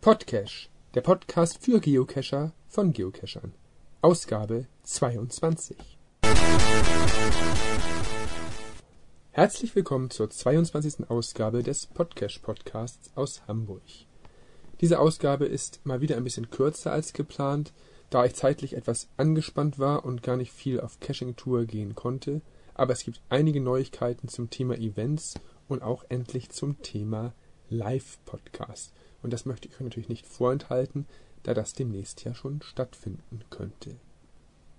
Podcache, der Podcast für Geocacher von Geocachern. Ausgabe 22. Herzlich willkommen zur 22. Ausgabe des Podcache Podcasts aus Hamburg. Diese Ausgabe ist mal wieder ein bisschen kürzer als geplant, da ich zeitlich etwas angespannt war und gar nicht viel auf Caching-Tour gehen konnte, aber es gibt einige Neuigkeiten zum Thema Events und auch endlich zum Thema Live-Podcast. Und das möchte ich euch natürlich nicht vorenthalten, da das demnächst ja schon stattfinden könnte.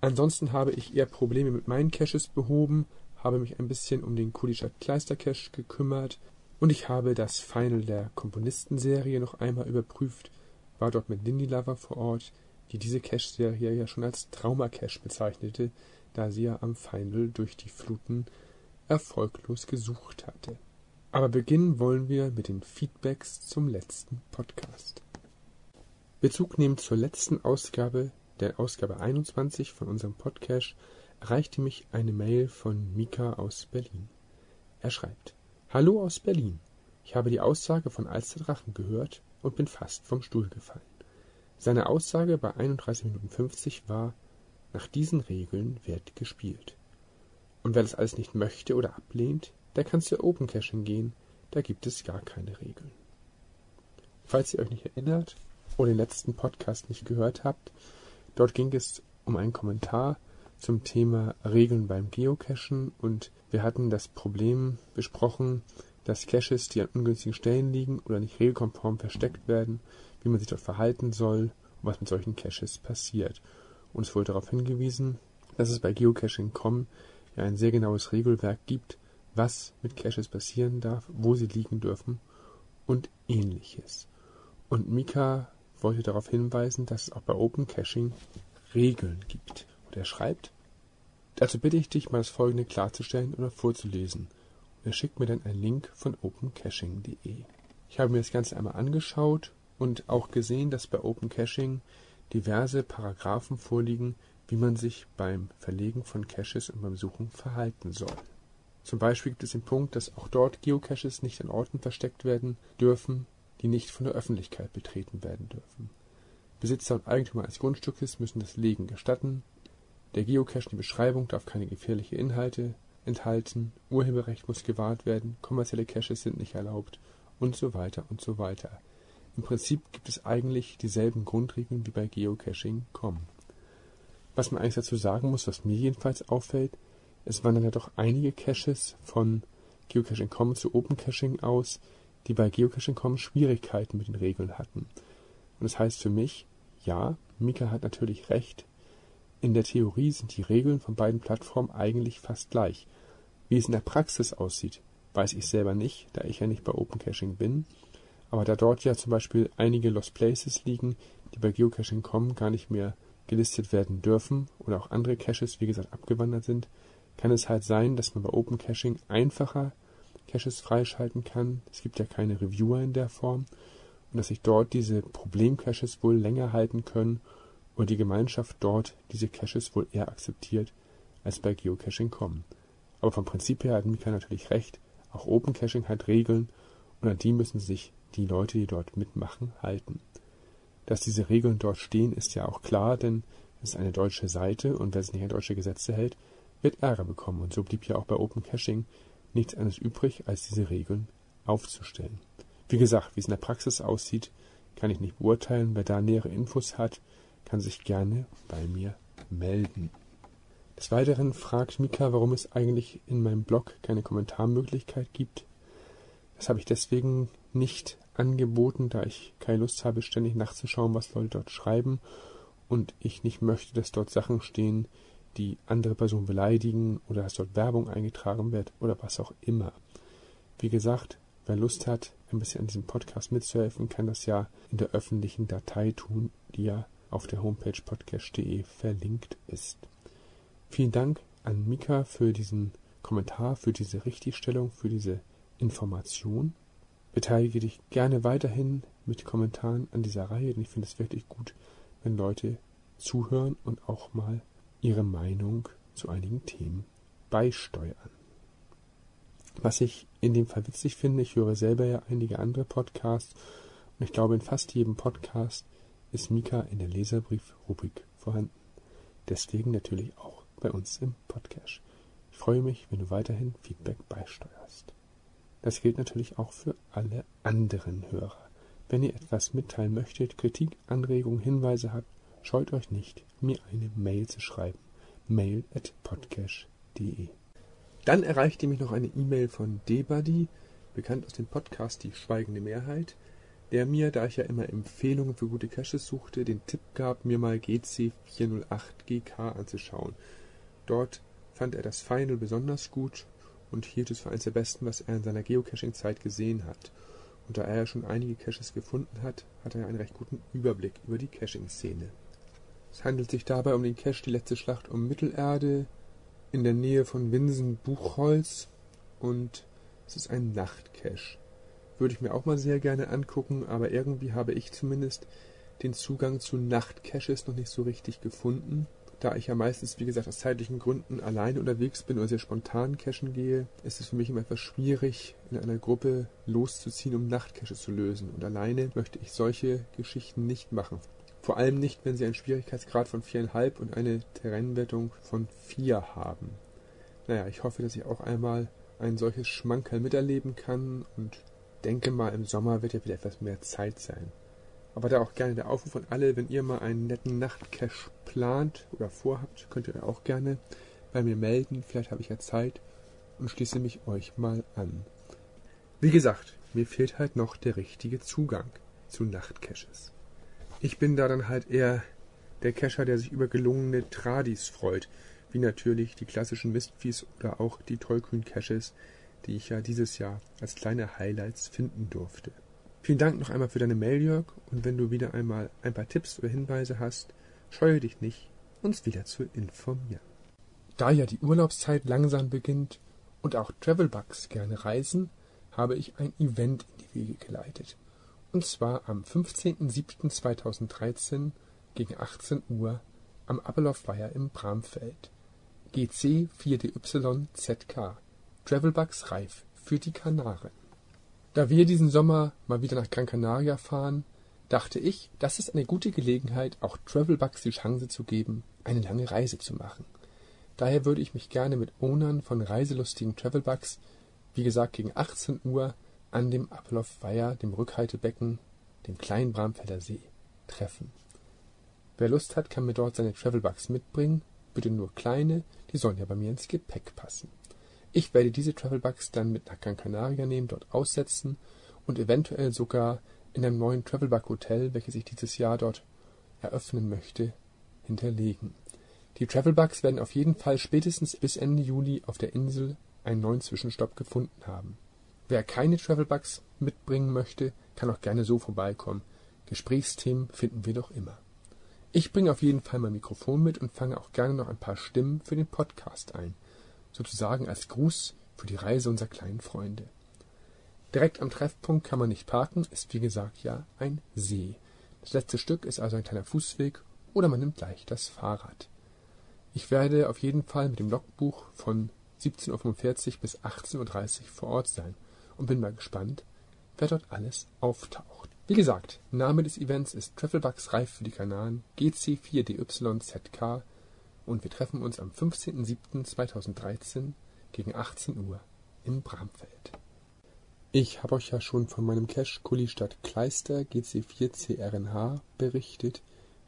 Ansonsten habe ich eher Probleme mit meinen Caches behoben, habe mich ein bisschen um den Kudischer Kleister Cache gekümmert und ich habe das Final der Komponistenserie noch einmal überprüft, war dort mit Lindy Lover vor Ort, die diese Cache-Serie ja schon als Trauma-Cache bezeichnete, da sie ja am Final durch die Fluten erfolglos gesucht hatte. Aber beginnen wollen wir mit den Feedbacks zum letzten Podcast. Bezug nehmend zur letzten Ausgabe, der Ausgabe 21 von unserem Podcast, erreichte mich eine Mail von Mika aus Berlin. Er schreibt: Hallo aus Berlin. Ich habe die Aussage von Alster Drachen gehört und bin fast vom Stuhl gefallen. Seine Aussage bei 31 Minuten 50 war, nach diesen Regeln wird gespielt. Und wer das alles nicht möchte oder ablehnt, der kann zu Open Caching gehen, da gibt es gar keine Regeln. Falls ihr euch nicht erinnert oder den letzten Podcast nicht gehört habt, dort ging es um einen Kommentar zum Thema Regeln beim Geocachen und wir hatten das Problem besprochen, dass Caches, die an ungünstigen Stellen liegen oder nicht regelkonform versteckt werden, wie man sich dort verhalten soll und was mit solchen Caches passiert. Und es wurde darauf hingewiesen, dass es bei Geocaching.com ja ein sehr genaues Regelwerk gibt, was mit Caches passieren darf, wo sie liegen dürfen und ähnliches. Und Mika wollte darauf hinweisen, dass es auch bei Open Caching Regeln gibt. Und er schreibt, dazu bitte ich dich mal das folgende klarzustellen oder vorzulesen. Und er schickt mir dann einen Link von opencaching.de. Ich habe mir das Ganze einmal angeschaut und auch gesehen, dass bei Open Caching diverse Paragraphen vorliegen, wie man sich beim Verlegen von Caches und beim Suchen verhalten soll. Zum Beispiel gibt es den Punkt, dass auch dort Geocaches nicht an Orten versteckt werden dürfen, die nicht von der Öffentlichkeit betreten werden dürfen. Besitzer und Eigentümer eines Grundstückes müssen das Legen gestatten. Der Geocache in die Beschreibung darf keine gefährliche Inhalte enthalten. Urheberrecht muss gewahrt werden. Kommerzielle Caches sind nicht erlaubt und so weiter und so weiter. Im Prinzip gibt es eigentlich dieselben Grundregeln wie bei Geocaching.com. Was man eigentlich dazu sagen muss, was mir jedenfalls auffällt, es wandern ja doch einige Caches von Geocaching.com zu Open Caching aus, die bei Geocaching.com Schwierigkeiten mit den Regeln hatten. Und das heißt für mich, ja, Mika hat natürlich recht. In der Theorie sind die Regeln von beiden Plattformen eigentlich fast gleich. Wie es in der Praxis aussieht, weiß ich selber nicht, da ich ja nicht bei Open Caching bin. Aber da dort ja zum Beispiel einige Lost Places liegen, die bei Geocaching.com gar nicht mehr gelistet werden dürfen oder auch andere Caches, wie gesagt, abgewandert sind, kann es halt sein, dass man bei Open Caching einfacher Caches freischalten kann. Es gibt ja keine Reviewer in der Form und dass sich dort diese Problem-Caches wohl länger halten können und die Gemeinschaft dort diese Caches wohl eher akzeptiert als bei Geocaching.com. Aber vom Prinzip her hat Mika natürlich recht, auch Open Caching hat Regeln und an die müssen sich die Leute, die dort mitmachen, halten. Dass diese Regeln dort stehen, ist ja auch klar, denn es ist eine deutsche Seite und wer sich nicht an deutsche Gesetze hält, wird Ärger bekommen und so blieb ja auch bei Open Caching nichts anderes übrig, als diese Regeln aufzustellen. Wie gesagt, wie es in der Praxis aussieht, kann ich nicht beurteilen. Wer da nähere Infos hat, kann sich gerne bei mir melden. Des Weiteren fragt Mika, warum es eigentlich in meinem Blog keine Kommentarmöglichkeit gibt. Das habe ich deswegen nicht angeboten, da ich keine Lust habe, ständig nachzuschauen, was Leute dort schreiben und ich nicht möchte, dass dort Sachen stehen, die andere Person beleidigen oder dass dort Werbung eingetragen wird oder was auch immer. Wie gesagt, wer Lust hat, ein bisschen an diesem Podcast mitzuhelfen, kann das ja in der öffentlichen Datei tun, die ja auf der Homepage podcast.de verlinkt ist. Vielen Dank an Mika für diesen Kommentar, für diese Richtigstellung, für diese Information. Beteilige dich gerne weiterhin mit Kommentaren an dieser Reihe, denn ich finde es wirklich gut, wenn Leute zuhören und auch mal ihre Meinung zu einigen Themen beisteuern. Was ich in dem Fall witzig finde, ich höre selber ja einige andere Podcasts Und ich glaube, in fast jedem Podcast ist Mika in der Leserbrief-Rubrik vorhanden. Deswegen natürlich auch bei uns im Podcast. Ich freue mich, wenn du weiterhin Feedback beisteuerst. Das gilt natürlich auch für alle anderen Hörer. Wenn ihr etwas mitteilen möchtet, Kritik, Anregungen, Hinweise habt, scheut euch nicht, mir eine Mail zu schreiben. mail at podcast.de Dann erreichte mich noch eine E-Mail von Debuddy, bekannt aus dem Podcast Die Schweigende Mehrheit, der mir, da ich ja immer Empfehlungen für gute Caches suchte, den Tipp gab, mir mal GC408GK anzuschauen. Dort fand er das Final besonders gut und hielt es für eines der besten, was er in seiner Geocaching-Zeit gesehen hat. Und da er schon einige Caches gefunden hat, hat er einen recht guten Überblick über die Caching-Szene. Es handelt sich dabei um den Cache Die letzte Schlacht um Mittelerde in der Nähe von Winsen-Buchholz und es ist ein Nachtcache. Würde ich mir auch mal sehr gerne angucken, aber irgendwie habe ich zumindest den Zugang zu Nachtcaches noch nicht so richtig gefunden. Da ich ja meistens, wie gesagt, aus zeitlichen Gründen alleine unterwegs bin oder sehr spontan cachen gehe, ist es für mich immer etwas schwierig, in einer Gruppe loszuziehen, um Nachtcaches zu lösen. Und alleine möchte ich solche Geschichten nicht machen. Vor allem nicht, wenn sie einen Schwierigkeitsgrad von viereinhalb und eine Terrainwertung von vier haben. Naja, ich hoffe, dass ich auch einmal ein solches Schmankerl miterleben kann und denke mal, im Sommer wird ja wieder etwas mehr Zeit sein. Aber da auch gerne der Aufruf an alle, wenn ihr mal einen netten Nachtcache plant oder vorhabt, könnt ihr auch gerne bei mir melden. Vielleicht habe ich ja Zeit und schließe mich euch mal an. Wie gesagt, mir fehlt halt noch der richtige Zugang zu Nachtcaches. Ich bin da dann halt eher der Cacher, der sich über gelungene Tradis freut, wie natürlich die klassischen Mistviehs oder auch die tollkühn Caches, die ich ja dieses Jahr als kleine Highlights finden durfte. Vielen Dank noch einmal für deine Mail, Jörg, und wenn du wieder einmal ein paar Tipps oder Hinweise hast, scheue dich nicht, uns wieder zu informieren. Da ja die Urlaubszeit langsam beginnt und auch Travelbugs gerne reisen, habe ich ein Event in die Wege geleitet. Und zwar am 15.07.2013 gegen 18 Uhr am Appelhof-Weiher im Bramfeld. GC 4DYZK. Travelbugs reif für die Kanaren. Da wir diesen Sommer mal wieder nach Gran Canaria fahren, dachte ich, das ist eine gute Gelegenheit, auch Travelbugs die Chance zu geben, eine lange Reise zu machen. Daher würde ich mich gerne mit Ownern von reiselustigen Travelbugs, wie gesagt gegen 18 Uhr, an dem Appelhof-Weiher, dem Rückhaltebecken, dem kleinen Bramfelder See, treffen. Wer Lust hat, kann mir dort seine Travelbugs mitbringen, bitte nur kleine, die sollen ja bei mir ins Gepäck passen. Ich werde diese Travelbugs dann mit nach Gran Canaria nehmen, dort aussetzen und eventuell sogar in einem neuen Travelbug Hotel, welches ich dieses Jahr dort eröffnen möchte, hinterlegen. Die Travelbugs werden auf jeden Fall spätestens bis Ende Juli auf der Insel einen neuen Zwischenstopp gefunden haben. Wer keine Travelbugs mitbringen möchte, kann auch gerne so vorbeikommen. Gesprächsthemen finden wir doch immer. Ich bringe auf jeden Fall mein Mikrofon mit und fange auch gerne noch ein paar Stimmen für den Podcast ein sozusagen als Gruß für die Reise unserer kleinen Freunde. Direkt am Treffpunkt kann man nicht parken, ist wie gesagt ja ein See. Das letzte Stück ist also ein kleiner Fußweg oder man nimmt gleich das Fahrrad. Ich werde auf jeden Fall mit dem Logbuch von 17.45 Uhr bis 18.30 Uhr vor Ort sein und bin mal gespannt, wer dort alles auftaucht. Wie gesagt, Name des Events ist Travelbugs Reif für die Kanaren GC4DYZK und wir treffen uns am 15.07.2013 gegen 18 Uhr im Bramfeld. Ich habe euch ja schon von meinem Cache Kullistadt Kleister GC4CRNH berichtet,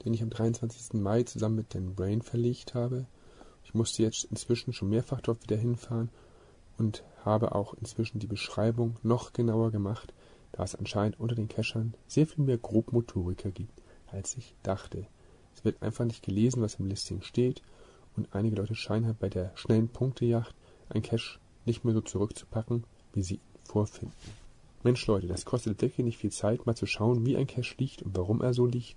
den ich am 23. Mai zusammen mit Dan Brain verlegt habe. Ich musste jetzt inzwischen schon mehrfach dort wieder hinfahren und habe auch inzwischen die Beschreibung noch genauer gemacht, da es anscheinend unter den Cachern sehr viel mehr Grobmotoriker gibt, als ich dachte. Es wird einfach nicht gelesen, was im Listing steht, und einige Leute scheinen halt bei der schnellen Punktejacht ein Cache nicht mehr so zurückzupacken, wie sie ihn vorfinden. Mensch Leute, das kostet wirklich nicht viel Zeit, mal zu schauen, wie ein Cache liegt und warum er so liegt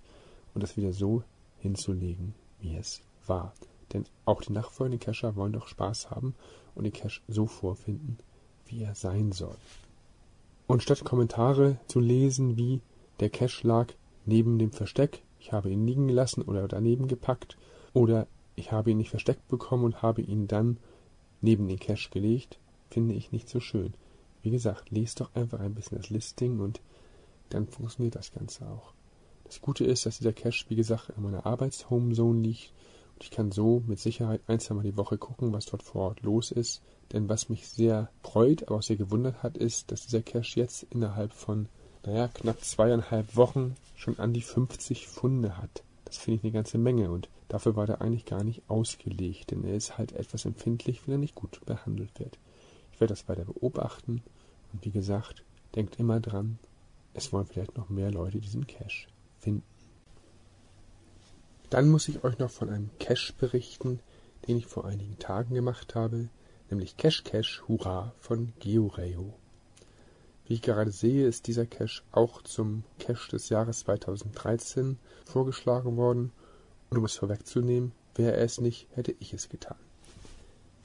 und das wieder so hinzulegen, wie es war. Denn auch die nachfolgenden Cacher wollen doch Spaß haben und den Cache so vorfinden, wie er sein soll. Und statt Kommentare zu lesen wie der Cache lag neben dem Versteck, ich habe ihn liegen gelassen oder daneben gepackt oder ich habe ihn nicht versteckt bekommen und habe ihn dann neben den Cache gelegt, finde ich nicht so schön. Wie gesagt, lest doch einfach ein bisschen das Listing und dann funktioniert das Ganze auch. Das Gute ist, dass dieser Cache, wie gesagt, in meiner Arbeits-Home-Zone liegt ich kann so mit Sicherheit ein, zweimal die Woche gucken, was dort vor Ort los ist. Denn was mich sehr freut, aber auch sehr gewundert hat, ist, dass dieser Cache jetzt innerhalb von, naja, knapp zweieinhalb Wochen schon an die 50 Funde hat. Das finde ich eine ganze Menge und dafür war der eigentlich gar nicht ausgelegt, denn er ist halt etwas empfindlich, wenn er nicht gut behandelt wird. Ich werde das weiter beobachten und wie gesagt, denkt immer dran, es wollen vielleicht noch mehr Leute diesen Cache finden. Dann muss ich euch noch von einem Cache berichten, den ich vor einigen Tagen gemacht habe, nämlich Cache Cache Hurra von GeoReo. Wie ich gerade sehe, ist dieser Cache auch zum Cache des Jahres 2013 vorgeschlagen worden. Und um es vorwegzunehmen, wäre er es nicht, hätte ich es getan.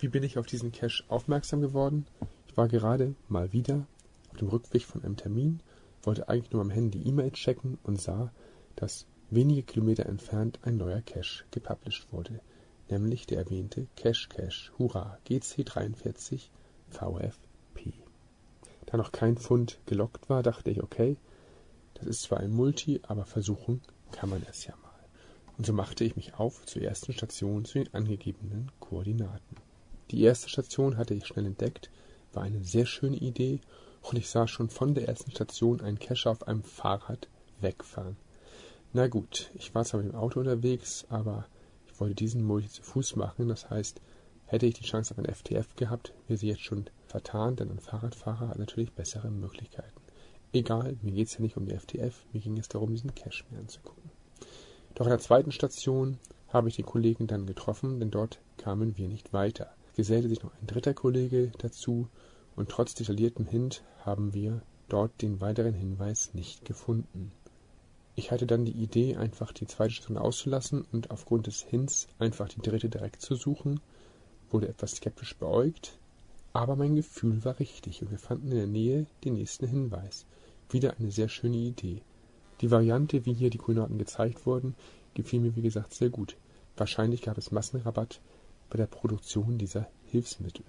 Wie bin ich auf diesen Cache aufmerksam geworden? Ich war gerade mal wieder auf dem Rückweg von einem Termin, wollte eigentlich nur am Handy E-Mail checken und sah, dass wenige Kilometer entfernt ein neuer Cache gepublished wurde, nämlich der erwähnte Cache Cache Hurra GC43 VF da noch kein Pfund gelockt war, dachte ich, okay, das ist zwar ein Multi, aber versuchen kann man es ja mal. Und so machte ich mich auf zur ersten Station zu den angegebenen Koordinaten. Die erste Station hatte ich schnell entdeckt, war eine sehr schöne Idee und ich sah schon von der ersten Station einen Cacher auf einem Fahrrad wegfahren. Na gut, ich war zwar mit dem Auto unterwegs, aber ich wollte diesen Multi zu Fuß machen, das heißt, hätte ich die Chance auf ein FTF gehabt, wäre sie jetzt schon vertan, denn ein Fahrradfahrer hat natürlich bessere Möglichkeiten. Egal, mir geht es ja nicht um die FTF, mir ging es darum, diesen Cache mir anzugucken. Doch an der zweiten Station habe ich den Kollegen dann getroffen, denn dort kamen wir nicht weiter. Es gesellte sich noch ein dritter Kollege dazu und trotz detailliertem Hint haben wir dort den weiteren Hinweis nicht gefunden. Ich hatte dann die Idee, einfach die zweite Station auszulassen und aufgrund des Hints einfach die dritte direkt zu suchen, wurde etwas skeptisch beäugt, aber mein Gefühl war richtig und wir fanden in der Nähe den nächsten Hinweis. Wieder eine sehr schöne Idee. Die Variante, wie hier die Koordinaten gezeigt wurden, gefiel mir wie gesagt sehr gut. Wahrscheinlich gab es Massenrabatt bei der Produktion dieser Hilfsmittel.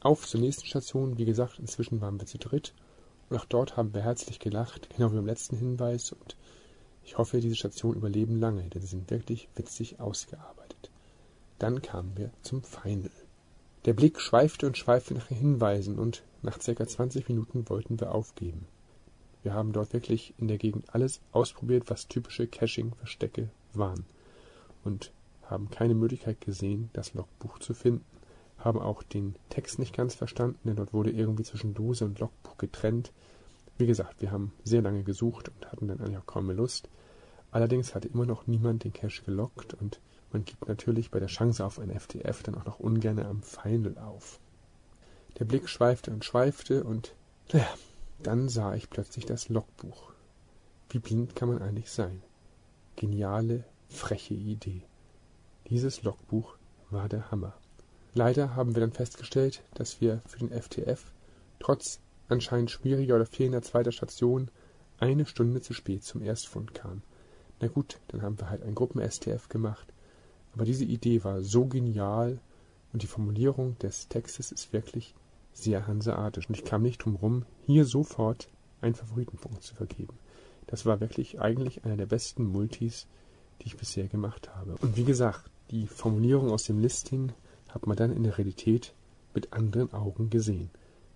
Auf zur nächsten Station, wie gesagt, inzwischen waren wir zu dritt und auch dort haben wir herzlich gelacht, genau wie beim letzten Hinweis und ich hoffe, diese Stationen überleben lange, denn sie sind wirklich witzig ausgearbeitet. Dann kamen wir zum Final. Der Blick schweifte und schweifte nach Hinweisen, und nach circa zwanzig Minuten wollten wir aufgeben. Wir haben dort wirklich in der Gegend alles ausprobiert, was typische Caching-Verstecke waren, und haben keine Möglichkeit gesehen, das Logbuch zu finden. Haben auch den Text nicht ganz verstanden, denn dort wurde irgendwie zwischen Dose und Logbuch getrennt. Wie gesagt, wir haben sehr lange gesucht und hatten dann eigentlich auch kaum mehr Lust. Allerdings hatte immer noch niemand den Cache gelockt und man gibt natürlich bei der Chance auf ein FTF dann auch noch ungern am Final auf. Der Blick schweifte und schweifte und naja, dann sah ich plötzlich das Logbuch. Wie blind kann man eigentlich sein? Geniale, freche Idee. Dieses Logbuch war der Hammer. Leider haben wir dann festgestellt, dass wir für den FTF trotz anscheinend schwieriger oder fehlender zweiter Station eine Stunde zu spät zum Erstfund kamen. Na gut, dann haben wir halt ein Gruppen-STF gemacht aber diese Idee war so genial und die Formulierung des Textes ist wirklich sehr hanseatisch. Und ich kam nicht drum rum, hier sofort einen Favoritenpunkt zu vergeben. Das war wirklich eigentlich einer der besten Multis, die ich bisher gemacht habe. Und wie gesagt, die Formulierung aus dem Listing hat man dann in der Realität mit anderen Augen gesehen.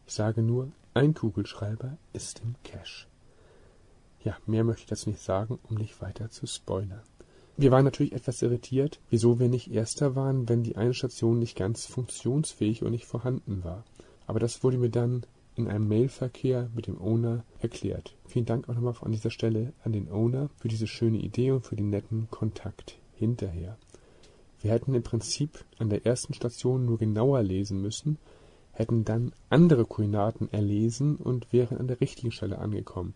Ich sage nur, ein Kugelschreiber ist im Cache. Ja, mehr möchte ich dazu nicht sagen, um nicht weiter zu spoilern. Wir waren natürlich etwas irritiert, wieso wir nicht Erster waren, wenn die eine Station nicht ganz funktionsfähig und nicht vorhanden war. Aber das wurde mir dann in einem Mailverkehr mit dem Owner erklärt. Vielen Dank auch nochmal an dieser Stelle an den Owner für diese schöne Idee und für den netten Kontakt hinterher. Wir hätten im Prinzip an der ersten Station nur genauer lesen müssen, hätten dann andere Koordinaten erlesen und wären an der richtigen Stelle angekommen.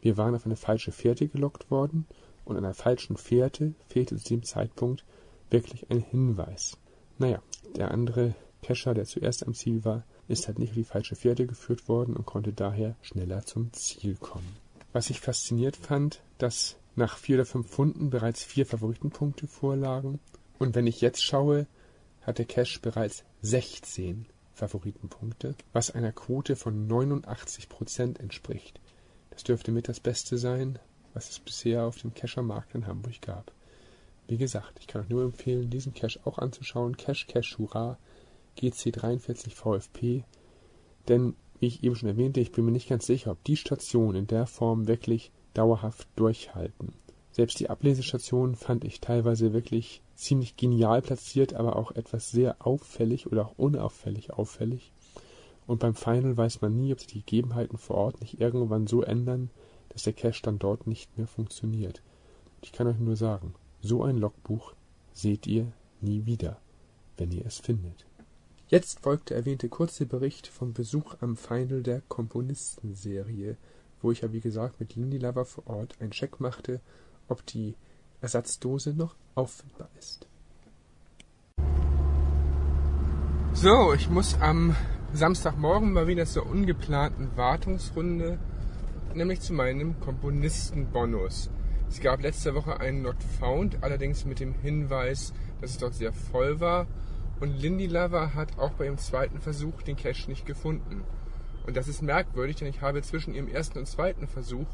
Wir waren auf eine falsche Fährte gelockt worden und einer falschen Fährte fehlte zu dem Zeitpunkt wirklich ein Hinweis. Naja, der andere Kescher, der zuerst am Ziel war, ist halt nicht auf die falsche Fährte geführt worden und konnte daher schneller zum Ziel kommen. Was ich fasziniert fand, dass nach vier oder fünf Funden bereits vier Favoritenpunkte vorlagen und wenn ich jetzt schaue, hat der Cache bereits 16 Favoritenpunkte, was einer Quote von 89 Prozent entspricht. Das dürfte mit das Beste sein, was es bisher auf dem Cacher-Markt in Hamburg gab. Wie gesagt, ich kann euch nur empfehlen, diesen Cache auch anzuschauen. Cache Cache Hurra GC43 VFP. Denn, wie ich eben schon erwähnte, ich bin mir nicht ganz sicher, ob die Stationen in der Form wirklich dauerhaft durchhalten. Selbst die Ablesestationen fand ich teilweise wirklich ziemlich genial platziert, aber auch etwas sehr auffällig oder auch unauffällig auffällig. Und beim Final weiß man nie, ob sich die Gegebenheiten vor Ort nicht irgendwann so ändern, dass der Cache dann dort nicht mehr funktioniert. Ich kann euch nur sagen, so ein Logbuch seht ihr nie wieder, wenn ihr es findet. Jetzt folgt der erwähnte kurze Bericht vom Besuch am Final der Komponistenserie, wo ich ja wie gesagt mit Lindy Lover vor Ort einen Check machte ob die Ersatzdose noch auffindbar ist. So, ich muss am Samstagmorgen mal wieder zur ungeplanten Wartungsrunde, nämlich zu meinem Komponistenbonus. Es gab letzte Woche einen Not Found, allerdings mit dem Hinweis, dass es dort sehr voll war. Und Lindy Lover hat auch bei ihrem zweiten Versuch den Cache nicht gefunden. Und das ist merkwürdig, denn ich habe zwischen ihrem ersten und zweiten Versuch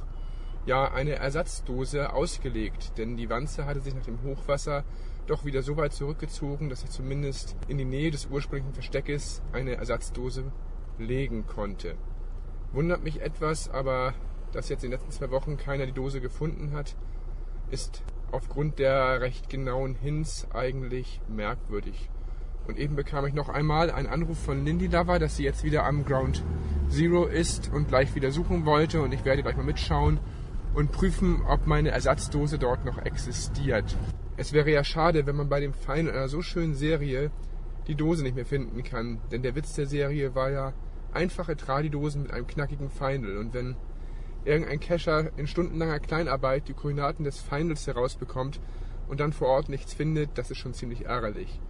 ja eine Ersatzdose ausgelegt, denn die Wanze hatte sich nach dem Hochwasser doch wieder so weit zurückgezogen, dass ich zumindest in die Nähe des ursprünglichen Versteckes eine Ersatzdose legen konnte. Wundert mich etwas, aber dass jetzt in den letzten zwei Wochen keiner die Dose gefunden hat, ist aufgrund der recht genauen Hints eigentlich merkwürdig. Und eben bekam ich noch einmal einen Anruf von Lindy Lover, dass sie jetzt wieder am Ground Zero ist und gleich wieder suchen wollte und ich werde gleich mal mitschauen und prüfen, ob meine Ersatzdose dort noch existiert. Es wäre ja schade, wenn man bei dem Fein einer so schönen Serie die Dose nicht mehr finden kann, denn der Witz der Serie war ja einfache Tradidosen mit einem knackigen Final und wenn irgendein Cacher in stundenlanger Kleinarbeit die Koordinaten des Finals herausbekommt und dann vor Ort nichts findet, das ist schon ziemlich ärgerlich.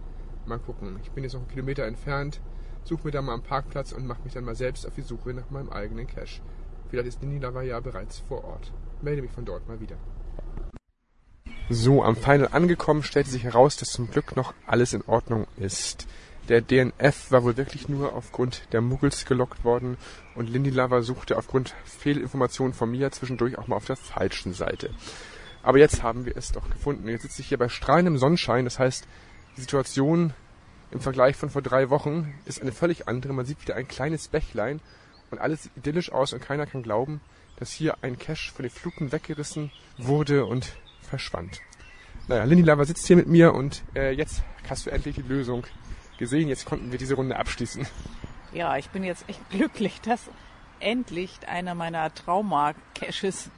Mal gucken, ich bin jetzt noch einen Kilometer entfernt, suche mir da mal einen Parkplatz und mache mich dann mal selbst auf die Suche nach meinem eigenen Cache. Vielleicht ist Nina ja bereits vor Ort melde mich von dort mal wieder. So, am Final angekommen, stellte sich heraus, dass zum Glück noch alles in Ordnung ist. Der DNF war wohl wirklich nur aufgrund der Muggels gelockt worden und Lindy Lover suchte aufgrund Fehlinformationen von mir zwischendurch auch mal auf der falschen Seite. Aber jetzt haben wir es doch gefunden. Jetzt sitze ich hier bei strahlendem Sonnenschein. Das heißt, die Situation im Vergleich von vor drei Wochen ist eine völlig andere. Man sieht wieder ein kleines Bächlein und alles sieht idyllisch aus und keiner kann glauben, dass hier ein Cache von den Fluten weggerissen wurde und verschwand. Naja, Lindy Lava sitzt hier mit mir und äh, jetzt hast du endlich die Lösung gesehen. Jetzt konnten wir diese Runde abschließen. Ja, ich bin jetzt echt glücklich, dass endlich einer meiner Trauma-Caches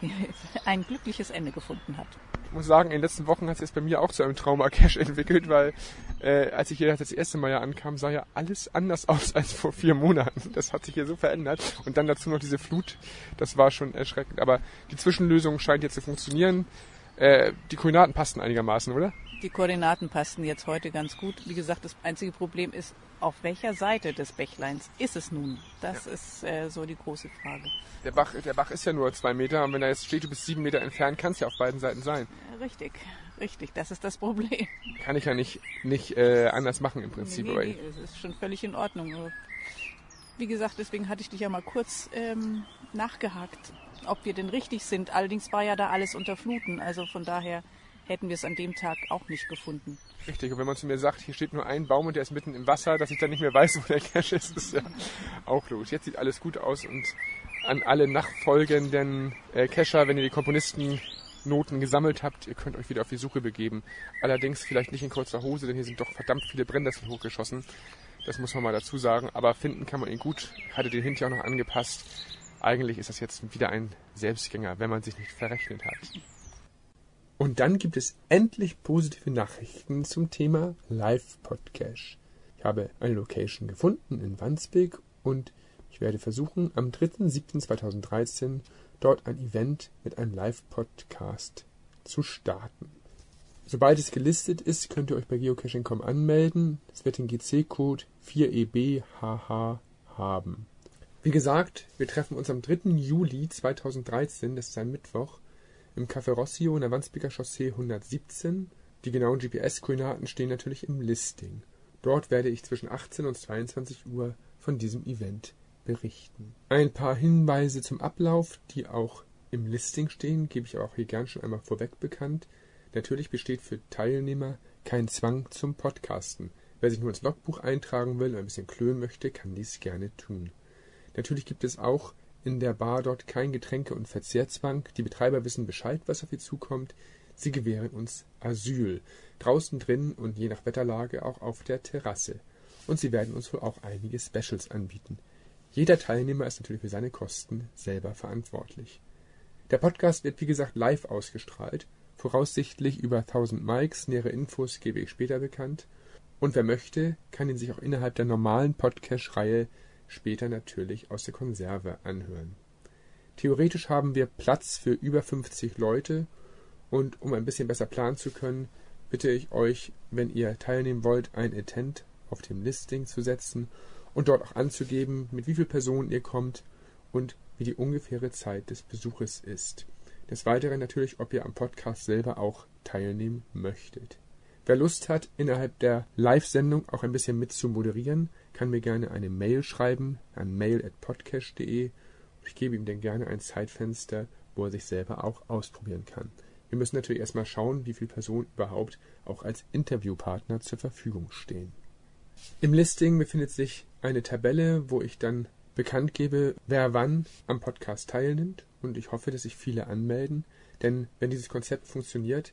ein glückliches Ende gefunden hat muss sagen, in den letzten Wochen hat es jetzt bei mir auch zu einem Trauma-Cache entwickelt, weil äh, als ich hier das erste Mal ja ankam, sah ja alles anders aus als vor vier Monaten. Das hat sich hier so verändert. Und dann dazu noch diese Flut, das war schon erschreckend. Aber die Zwischenlösung scheint jetzt zu funktionieren. Äh, die Koordinaten passten einigermaßen, oder? Die Koordinaten passten jetzt heute ganz gut. Wie gesagt, das einzige Problem ist, auf welcher Seite des Bächleins ist es nun? Das ja. ist äh, so die große Frage. Der Bach, der Bach ist ja nur zwei Meter und wenn er jetzt steht, du bist sieben Meter entfernt, kann es ja auf beiden Seiten sein. Richtig, richtig, das ist das Problem. Kann ich ja nicht, nicht äh, anders machen im Prinzip. Nee, nee, nee, es ist schon völlig in Ordnung. Wie gesagt, deswegen hatte ich dich ja mal kurz ähm, nachgehakt, ob wir denn richtig sind. Allerdings war ja da alles unter Fluten, also von daher hätten wir es an dem Tag auch nicht gefunden. Richtig, und wenn man zu mir sagt, hier steht nur ein Baum und der ist mitten im Wasser, dass ich dann nicht mehr weiß, wo der Cache ist, ist ja auch logisch. Jetzt sieht alles gut aus und an alle nachfolgenden äh, Cacher, wenn ihr die Komponistennoten gesammelt habt, ihr könnt euch wieder auf die Suche begeben. Allerdings vielleicht nicht in kurzer Hose, denn hier sind doch verdammt viele Brennnessel hochgeschossen. Das muss man mal dazu sagen. Aber finden kann man ihn gut. Hatte den Hint ja auch noch angepasst. Eigentlich ist das jetzt wieder ein Selbstgänger, wenn man sich nicht verrechnet hat. Und dann gibt es endlich positive Nachrichten zum Thema Live-Podcast. Ich habe eine Location gefunden in Wandsbek und ich werde versuchen, am 3.7.2013 dort ein Event mit einem Live-Podcast zu starten. Sobald es gelistet ist, könnt ihr euch bei geocaching.com anmelden. Es wird den GC-Code 4EBHH haben. Wie gesagt, wir treffen uns am 3. Juli 2013, das ist ein Mittwoch, im Café Rossio in der Wandsbeker Chaussee 117. Die genauen GPS-Koordinaten stehen natürlich im Listing. Dort werde ich zwischen 18 und 22 Uhr von diesem Event berichten. Ein paar Hinweise zum Ablauf, die auch im Listing stehen, gebe ich aber auch hier gern schon einmal vorweg bekannt. Natürlich besteht für Teilnehmer kein Zwang zum Podcasten. Wer sich nur ins Logbuch eintragen will und ein bisschen klönen möchte, kann dies gerne tun. Natürlich gibt es auch in der Bar dort kein Getränke- und Verzehrzwang. Die Betreiber wissen Bescheid, was auf sie zukommt. Sie gewähren uns Asyl. Draußen drin und je nach Wetterlage auch auf der Terrasse. Und sie werden uns wohl auch einige Specials anbieten. Jeder Teilnehmer ist natürlich für seine Kosten selber verantwortlich. Der Podcast wird wie gesagt live ausgestrahlt, voraussichtlich über 1000 Mikes, nähere Infos gebe ich später bekannt. Und wer möchte, kann ihn sich auch innerhalb der normalen Podcast-Reihe später natürlich aus der Konserve anhören. Theoretisch haben wir Platz für über 50 Leute und um ein bisschen besser planen zu können, bitte ich euch, wenn ihr teilnehmen wollt, ein Intent auf dem Listing zu setzen und dort auch anzugeben, mit wie vielen Personen ihr kommt und wie die ungefähre Zeit des Besuches ist. Des Weiteren natürlich, ob ihr am Podcast selber auch teilnehmen möchtet. Wer Lust hat, innerhalb der Live-Sendung auch ein bisschen mit zu moderieren, kann mir gerne eine Mail schreiben an mail.podcast.de. Ich gebe ihm dann gerne ein Zeitfenster, wo er sich selber auch ausprobieren kann. Wir müssen natürlich erstmal schauen, wie viele Personen überhaupt auch als Interviewpartner zur Verfügung stehen. Im Listing befindet sich eine Tabelle, wo ich dann bekannt gebe, wer wann am Podcast teilnimmt und ich hoffe, dass sich viele anmelden, denn wenn dieses Konzept funktioniert,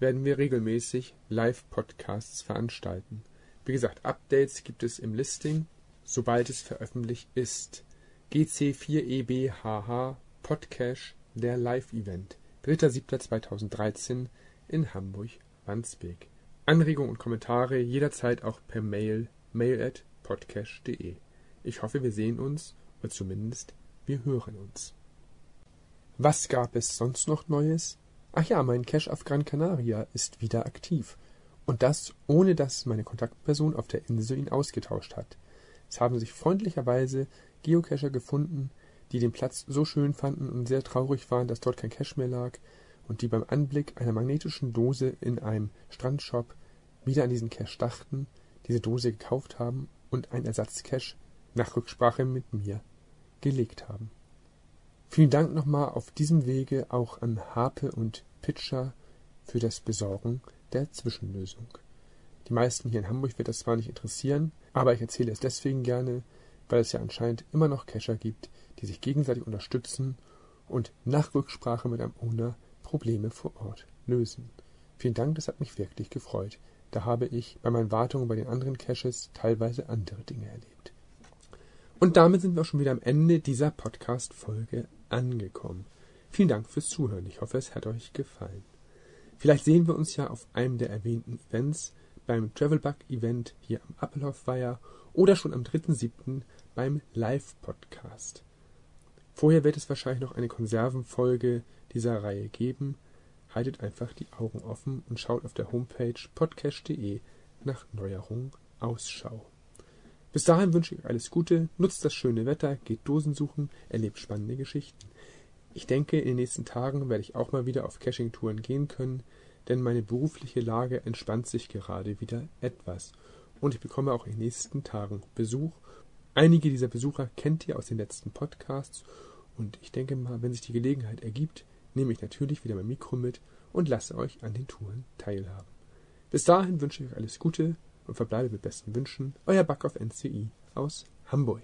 werden wir regelmäßig Live-Podcasts veranstalten. Wie gesagt, Updates gibt es im Listing, sobald es veröffentlicht ist. GC4EBHH Podcast, der Live-Event, 3.7.2013 in Hamburg-Wandsbek. Anregungen und Kommentare jederzeit auch per Mail mail at podcast.de. Ich hoffe, wir sehen uns oder zumindest wir hören uns. Was gab es sonst noch Neues? Ach ja, mein Cache auf Gran Canaria ist wieder aktiv. Und das, ohne dass meine Kontaktperson auf der Insel ihn ausgetauscht hat. Es haben sich freundlicherweise Geocacher gefunden, die den Platz so schön fanden und sehr traurig waren, dass dort kein Cache mehr lag und die beim Anblick einer magnetischen Dose in einem Strandshop wieder an diesen Cache dachten, diese Dose gekauft haben und ein Ersatzcache nach Rücksprache mit mir gelegt haben. Vielen Dank nochmal auf diesem Wege auch an Harpe und Pitcher für das Besorgen der Zwischenlösung. Die meisten hier in Hamburg wird das zwar nicht interessieren, aber ich erzähle es deswegen gerne, weil es ja anscheinend immer noch Cacher gibt, die sich gegenseitig unterstützen und nach Rücksprache mit einem Owner Probleme vor Ort lösen. Vielen Dank, das hat mich wirklich gefreut. Da habe ich bei meinen Wartungen bei den anderen Caches teilweise andere Dinge erlebt. Und damit sind wir auch schon wieder am Ende dieser Podcast-Folge angekommen. Vielen Dank fürs Zuhören. Ich hoffe, es hat euch gefallen. Vielleicht sehen wir uns ja auf einem der erwähnten Events beim Travelbug-Event hier am Appelhof-Weiher oder schon am 3.7. beim Live-Podcast. Vorher wird es wahrscheinlich noch eine Konservenfolge dieser Reihe geben. Haltet einfach die Augen offen und schaut auf der Homepage podcast.de nach Neuerungen Ausschau. Bis dahin wünsche ich euch alles Gute, nutzt das schöne Wetter, geht Dosen suchen, erlebt spannende Geschichten. Ich denke, in den nächsten Tagen werde ich auch mal wieder auf Caching-Touren gehen können, denn meine berufliche Lage entspannt sich gerade wieder etwas und ich bekomme auch in den nächsten Tagen Besuch. Einige dieser Besucher kennt ihr aus den letzten Podcasts und ich denke mal, wenn sich die Gelegenheit ergibt, nehme ich natürlich wieder mein Mikro mit und lasse euch an den Touren teilhaben. Bis dahin wünsche ich euch alles Gute, und verbleibe mit besten Wünschen, euer Back auf NCI aus Hamburg.